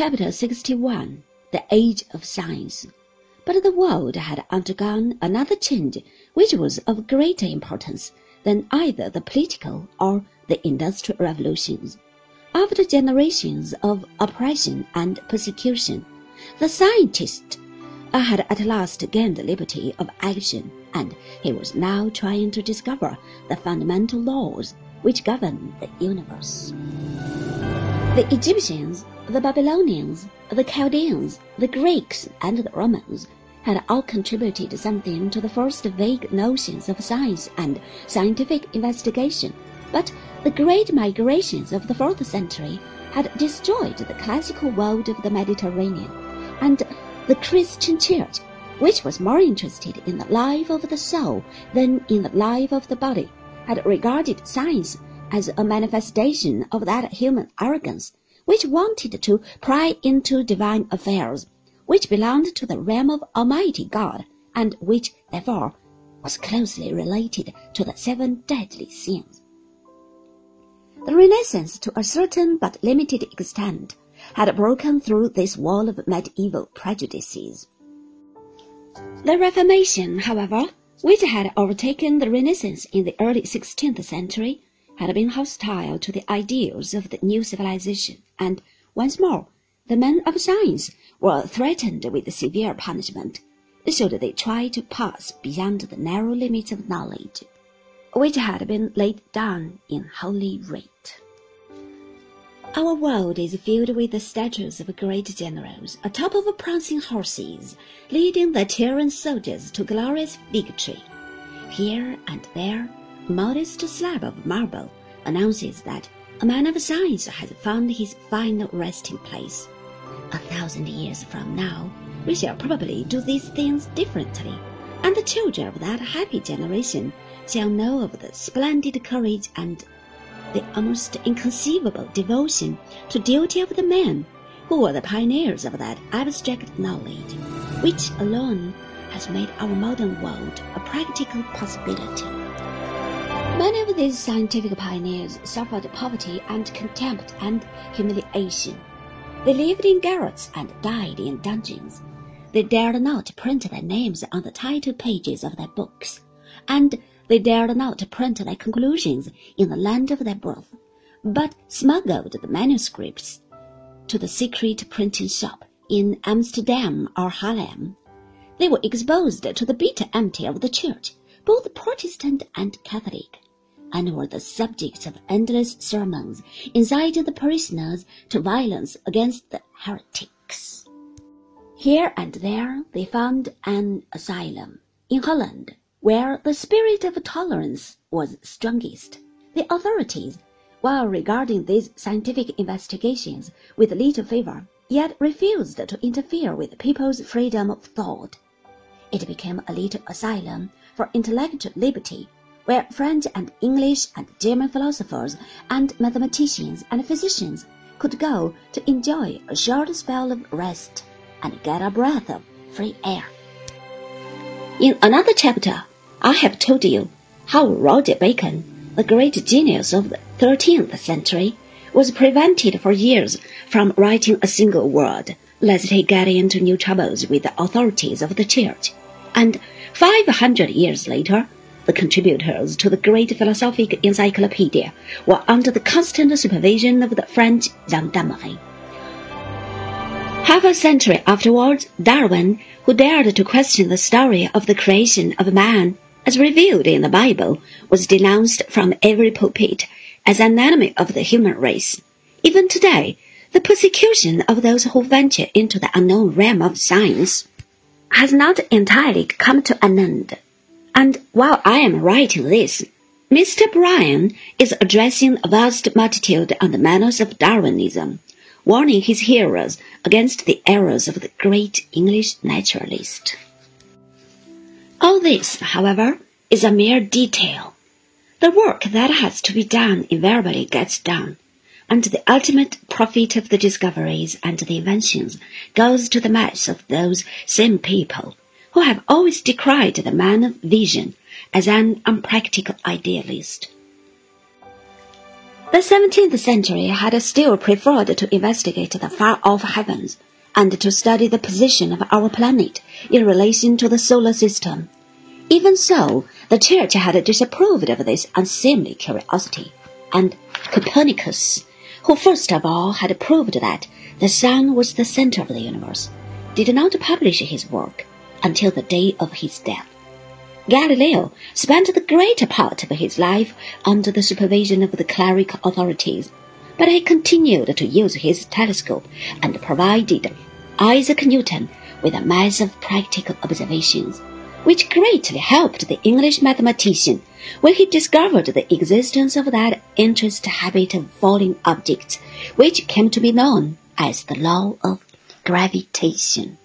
Chapter 61 The Age of Science. But the world had undergone another change which was of greater importance than either the political or the industrial revolutions. After generations of oppression and persecution, the scientist uh, had at last gained the liberty of action, and he was now trying to discover the fundamental laws which govern the universe. The Egyptians, the Babylonians, the Chaldeans, the Greeks, and the Romans had all contributed something to the first vague notions of science and scientific investigation, but the great migrations of the fourth century had destroyed the classical world of the Mediterranean, and the Christian Church, which was more interested in the life of the soul than in the life of the body, had regarded science as a manifestation of that human arrogance which wanted to pry into divine affairs, which belonged to the realm of Almighty God, and which, therefore, was closely related to the seven deadly sins. The Renaissance, to a certain but limited extent, had broken through this wall of medieval prejudices. The Reformation, however, which had overtaken the Renaissance in the early 16th century, had been hostile to the ideals of the new civilization, and once more the men of science were threatened with severe punishment should they try to pass beyond the narrow limits of knowledge, which had been laid down in Holy Writ. Our world is filled with the statues of great generals atop of prancing horses, leading the Tyrian soldiers to glorious victory. Here and there modest slab of marble announces that a man of science has found his final resting place. A thousand years from now, we shall probably do these things differently, and the children of that happy generation shall know of the splendid courage and the almost inconceivable devotion to duty of the men who were the pioneers of that abstract knowledge, which alone has made our modern world a practical possibility. Many of these scientific pioneers suffered poverty and contempt and humiliation. They lived in garrets and died in dungeons. They dared not print their names on the title pages of their books, and they dared not print their conclusions in the land of their birth, but smuggled the manuscripts to the secret printing shop in Amsterdam or Haarlem. They were exposed to the bitter enmity of the church, both Protestant and Catholic and were the subjects of endless sermons, incited the parishioners to violence against the heretics. Here and there they found an asylum. In Holland, where the spirit of tolerance was strongest, the authorities, while regarding these scientific investigations with little favor, yet refused to interfere with people's freedom of thought. It became a little asylum for intellectual liberty where French and English and German philosophers and mathematicians and physicians could go to enjoy a short spell of rest and get a breath of free air. In another chapter, I have told you how Roger Bacon, the great genius of the 13th century, was prevented for years from writing a single word, lest he get into new troubles with the authorities of the church. And 500 years later, the contributors to the great philosophic encyclopedia were under the constant supervision of the French gendarmerie. Half a century afterwards, Darwin, who dared to question the story of the creation of man as revealed in the Bible, was denounced from every pulpit as an enemy of the human race. Even today, the persecution of those who venture into the unknown realm of science has not entirely come to an end. And while I am writing this, Mr. Bryan is addressing a vast multitude on the manners of Darwinism, warning his hearers against the errors of the great English naturalist. All this, however, is a mere detail. The work that has to be done invariably gets done, and the ultimate profit of the discoveries and the inventions goes to the mass of those same people who have always decried the man of vision as an unpractical idealist. The 17th century had still preferred to investigate the far-off heavens and to study the position of our planet in relation to the solar system. Even so, the Church had disapproved of this unseemly curiosity, and Copernicus, who first of all had proved that the sun was the center of the universe, did not publish his work until the day of his death. Galileo spent the greater part of his life under the supervision of the clerical authorities, but he continued to use his telescope and provided Isaac Newton with a mass of practical observations, which greatly helped the English mathematician when he discovered the existence of that interest habit of falling objects, which came to be known as the law of gravitation.